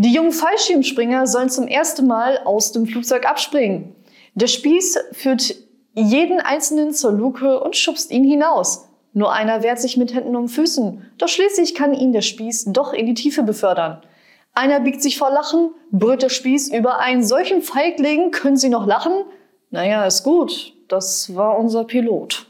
Die jungen Fallschirmspringer sollen zum ersten Mal aus dem Flugzeug abspringen. Der Spieß führt jeden Einzelnen zur Luke und schubst ihn hinaus. Nur einer wehrt sich mit Händen und Füßen, doch schließlich kann ihn der Spieß doch in die Tiefe befördern. Einer biegt sich vor Lachen, brüllt der Spieß über einen solchen Feigling, können Sie noch lachen? Naja, ist gut, das war unser Pilot.